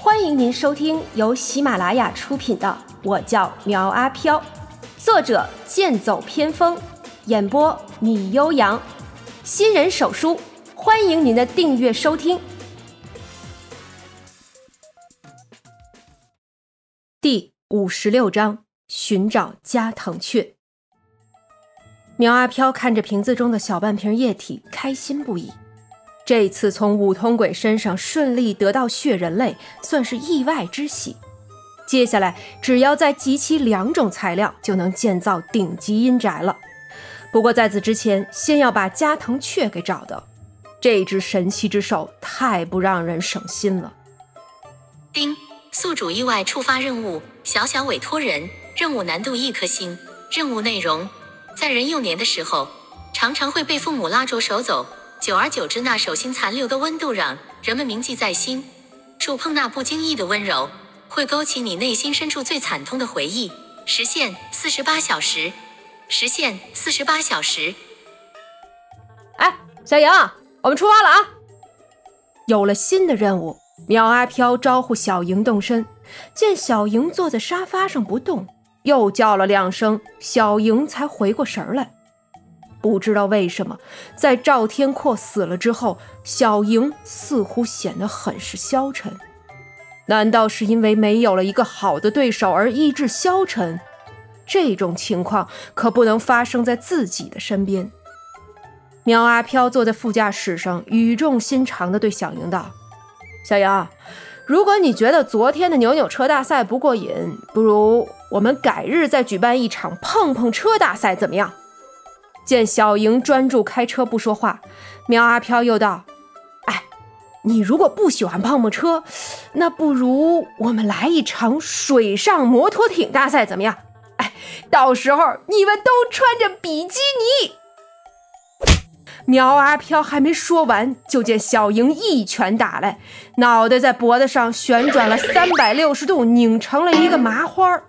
欢迎您收听由喜马拉雅出品的《我叫苗阿飘》，作者剑走偏锋，演播米悠扬，新人手书，欢迎您的订阅收听。第五十六章：寻找加藤雀。苗阿飘看着瓶子中的小半瓶液体，开心不已。这次从五通鬼身上顺利得到血人类，算是意外之喜。接下来只要再集齐两种材料，就能建造顶级阴宅了。不过在此之前，先要把加藤雀给找到。这只神奇之手太不让人省心了。丁，宿主意外触发任务，小小委托人，任务难度一颗星。任务内容：在人幼年的时候，常常会被父母拉着手走。久而久之，那手心残留的温度让人们铭记在心。触碰那不经意的温柔，会勾起你内心深处最惨痛的回忆。时限四十八小时。时限四十八小时。哎，小莹，我们出发了啊！有了新的任务，苗阿飘招呼小莹动身，见小莹坐在沙发上不动，又叫了两声，小莹才回过神来。不知道为什么，在赵天阔死了之后，小莹似乎显得很是消沉。难道是因为没有了一个好的对手而意志消沉？这种情况可不能发生在自己的身边。苗阿飘坐在副驾驶上，语重心长地对小莹道：“小莹，如果你觉得昨天的扭扭车大赛不过瘾，不如我们改日再举办一场碰碰车大赛，怎么样？”见小莹专注开车不说话，苗阿飘又道：“哎，你如果不喜欢碰碰车，那不如我们来一场水上摩托艇大赛，怎么样？哎，到时候你们都穿着比基尼。”苗阿飘还没说完，就见小莹一拳打来，脑袋在脖子上旋转了三百六十度，拧成了一个麻花。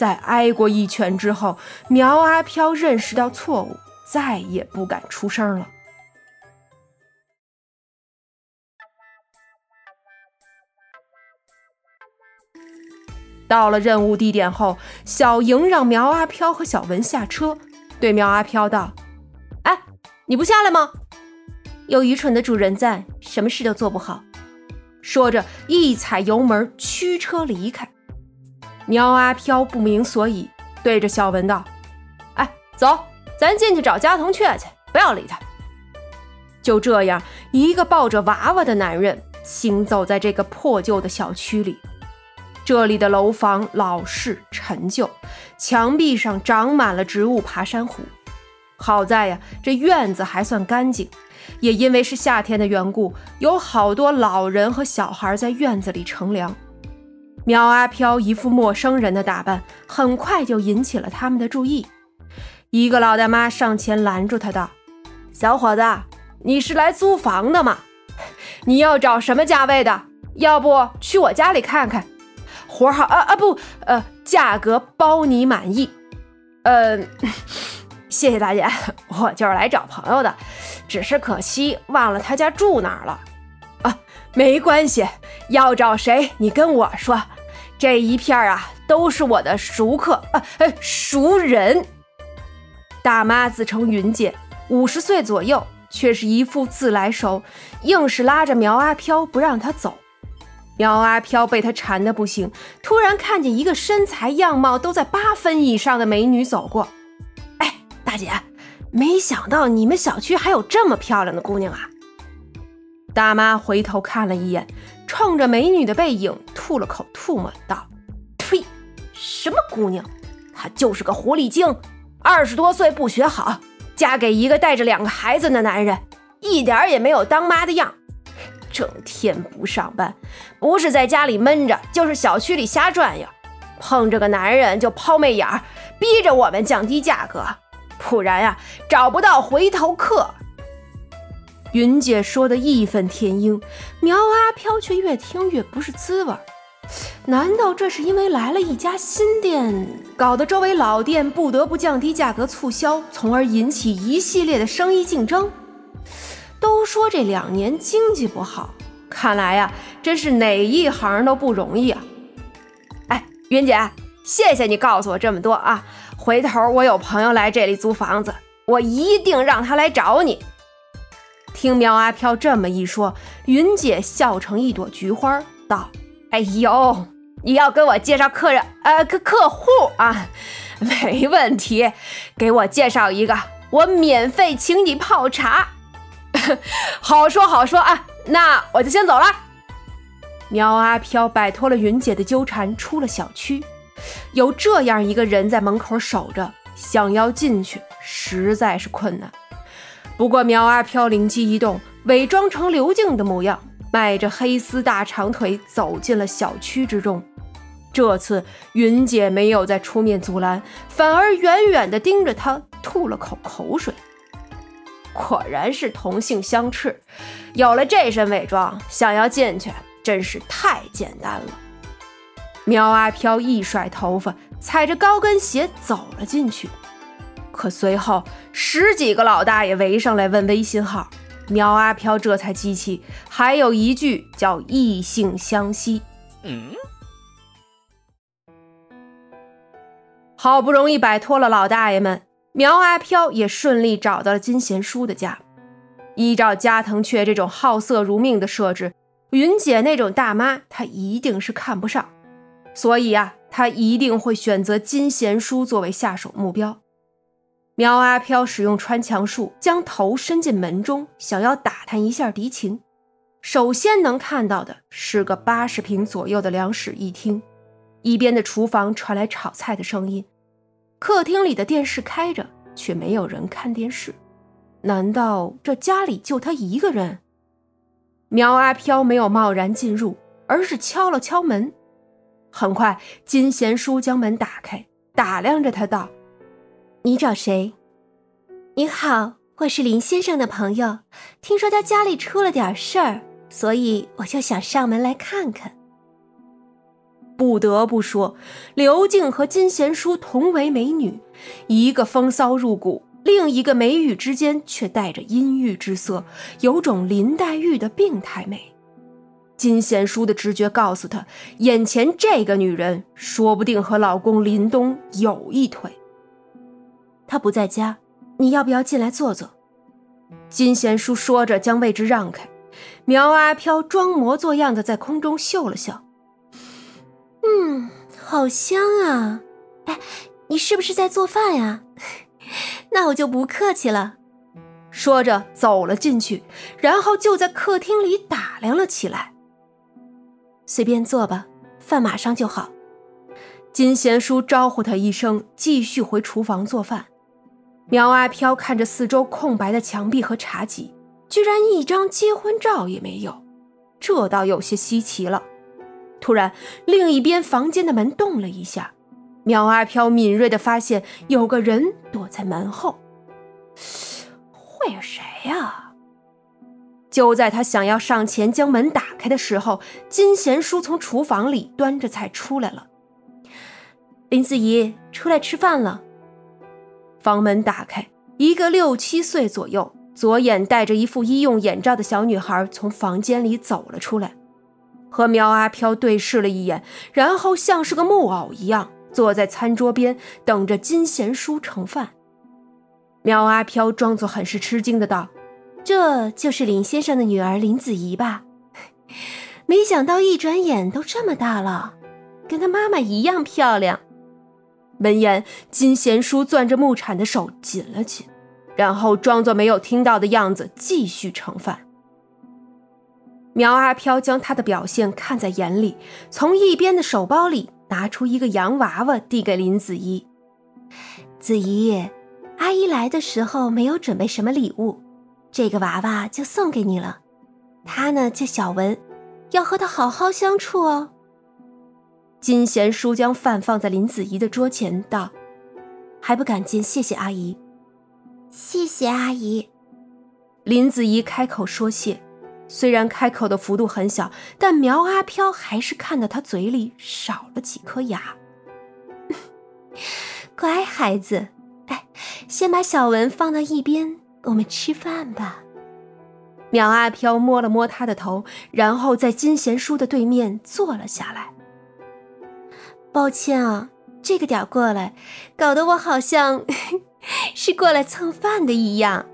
在挨过一拳之后，苗阿飘认识到错误，再也不敢出声了。到了任务地点后，小莹让苗阿飘和小文下车，对苗阿飘道：“哎，你不下来吗？有愚蠢的主人在，什么事都做不好。”说着，一踩油门，驱车离开。苗阿飘不明所以，对着小文道：“哎，走，咱进去找加藤雀去，不要理他。”就这样，一个抱着娃娃的男人行走在这个破旧的小区里。这里的楼房老式陈旧，墙壁上长满了植物爬山虎。好在呀，这院子还算干净，也因为是夏天的缘故，有好多老人和小孩在院子里乘凉。苗阿飘一副陌生人的打扮，很快就引起了他们的注意。一个老大妈上前拦住他，道：“小伙子，你是来租房的吗？你要找什么价位的？要不去我家里看看，活好啊啊不，呃，价格包你满意。呃，谢谢大姐，我就是来找朋友的，只是可惜忘了他家住哪儿了。”没关系，要找谁你跟我说。这一片啊，都是我的熟客啊，呃，熟人。大妈自称云姐，五十岁左右，却是一副自来熟，硬是拉着苗阿飘不让他走。苗阿飘被他缠的不行，突然看见一个身材样貌都在八分以上的美女走过。哎，大姐，没想到你们小区还有这么漂亮的姑娘啊！大妈回头看了一眼，冲着美女的背影吐了口唾沫，道：“呸！什么姑娘？她就是个狐狸精，二十多岁不学好，嫁给一个带着两个孩子的男人，一点也没有当妈的样。整天不上班，不是在家里闷着，就是小区里瞎转悠。碰着个男人就抛媚眼儿，逼着我们降低价格，不然呀，找不到回头客。”云姐说的义愤填膺，苗阿飘却越听越不是滋味难道这是因为来了一家新店，搞得周围老店不得不降低价格促销，从而引起一系列的生意竞争？都说这两年经济不好，看来呀，真是哪一行都不容易啊！哎，云姐，谢谢你告诉我这么多啊！回头我有朋友来这里租房子，我一定让他来找你。听苗阿飘这么一说，云姐笑成一朵菊花，道：“哎呦，你要给我介绍客人，呃，客客户啊？没问题，给我介绍一个，我免费请你泡茶。好说好说啊，那我就先走了。”苗阿飘摆脱了云姐的纠缠，出了小区。有这样一个人在门口守着，想要进去实在是困难。不过苗阿飘灵机一动，伪装成刘静的模样，迈着黑丝大长腿走进了小区之中。这次云姐没有再出面阻拦，反而远远地盯着他，吐了口口水。果然是同性相斥，有了这身伪装，想要进去真是太简单了。苗阿飘一甩头发，踩着高跟鞋走了进去。可随后十几个老大爷围上来问微信号，苗阿飘这才记起还有一句叫异性相吸。嗯，好不容易摆脱了老大爷们，苗阿飘也顺利找到了金贤淑的家。依照加藤雀这种好色如命的设置，云姐那种大妈她一定是看不上，所以啊，她一定会选择金贤淑作为下手目标。苗阿飘使用穿墙术，将头伸进门中，想要打探一下敌情。首先能看到的是个八十平左右的两室一厅，一边的厨房传来炒菜的声音，客厅里的电视开着，却没有人看电视。难道这家里就他一个人？苗阿飘没有贸然进入，而是敲了敲门。很快，金贤淑将门打开，打量着他道。你找谁？你好，我是林先生的朋友，听说他家里出了点事儿，所以我就想上门来看看。不得不说，刘静和金贤淑同为美女，一个风骚入骨，另一个眉宇之间却带着阴郁之色，有种林黛玉的病态美。金贤淑的直觉告诉她，眼前这个女人说不定和老公林东有一腿。他不在家，你要不要进来坐坐？金贤淑说着，将位置让开。苗阿飘装模作样的在空中嗅了嗅，嗯，好香啊！哎，你是不是在做饭呀？那我就不客气了。说着走了进去，然后就在客厅里打量了起来。随便坐吧，饭马上就好。金贤淑招呼他一声，继续回厨房做饭。苗阿飘看着四周空白的墙壁和茶几，居然一张结婚照也没有，这倒有些稀奇了。突然，另一边房间的门动了一下，苗阿飘敏锐地发现有个人躲在门后。会是谁呀？就在他想要上前将门打开的时候，金贤淑从厨房里端着菜出来了。林子怡，出来吃饭了。房门打开，一个六七岁左右、左眼戴着一副医用眼罩的小女孩从房间里走了出来，和苗阿飘对视了一眼，然后像是个木偶一样坐在餐桌边等着金贤淑盛饭。苗阿飘装作很是吃惊的道：“这就是林先生的女儿林子怡吧？没想到一转眼都这么大了，跟她妈妈一样漂亮。”闻言，金贤淑攥着木铲的手紧了紧，然后装作没有听到的样子，继续盛饭。苗阿飘将他的表现看在眼里，从一边的手包里拿出一个洋娃娃，递给林子怡：“子怡，阿姨来的时候没有准备什么礼物，这个娃娃就送给你了。她呢叫小文，要和她好好相处哦。”金贤淑将饭放在林子怡的桌前，道：“还不赶紧谢谢阿姨。”“谢谢阿姨。”林子怡开口说谢，虽然开口的幅度很小，但苗阿飘还是看到她嘴里少了几颗牙。乖孩子，哎，先把小文放到一边，我们吃饭吧。苗阿飘摸了摸他的头，然后在金贤淑的对面坐了下来。抱歉啊，这个点过来，搞得我好像 是过来蹭饭的一样。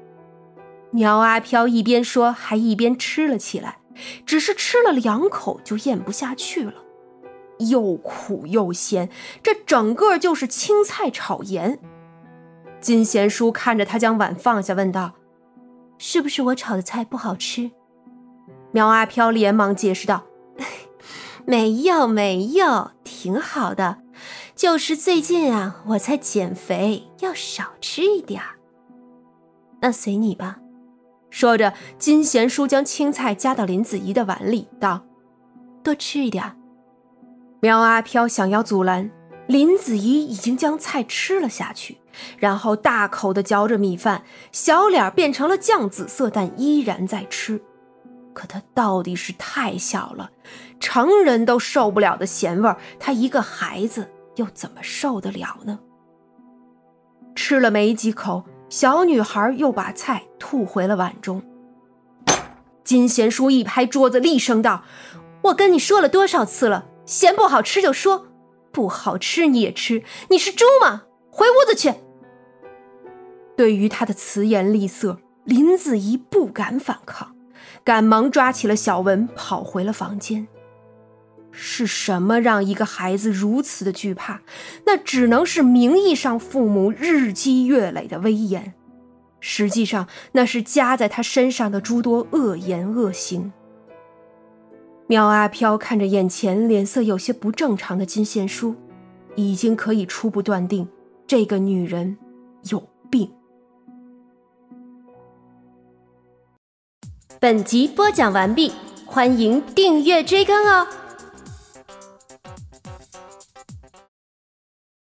苗阿飘一边说，还一边吃了起来，只是吃了两口就咽不下去了，又苦又咸，这整个就是青菜炒盐。金贤淑看着他将碗放下，问道。是不是我炒的菜不好吃？苗阿飘连忙解释道：“没有，没有，挺好的。就是最近啊，我在减肥，要少吃一点儿。那随你吧。”说着，金贤淑将青菜夹到林子怡的碗里，道：“多吃一点。”苗阿飘想要阻拦，林子怡已经将菜吃了下去。然后大口的嚼着米饭，小脸变成了酱紫色，但依然在吃。可他到底是太小了，成人都受不了的咸味儿，他一个孩子又怎么受得了呢？吃了没几口，小女孩又把菜吐回了碗中。金贤淑一拍桌子，厉声道：“我跟你说了多少次了，嫌不好吃就说，不好吃你也吃，你是猪吗？回屋子去。”对于他的慈颜厉色，林子怡不敢反抗，赶忙抓起了小文，跑回了房间。是什么让一个孩子如此的惧怕？那只能是名义上父母日积月累的威严，实际上那是加在他身上的诸多恶言恶行。苗阿飘看着眼前脸色有些不正常的金贤淑，已经可以初步断定这个女人有本集播讲完毕，欢迎订阅追更哦。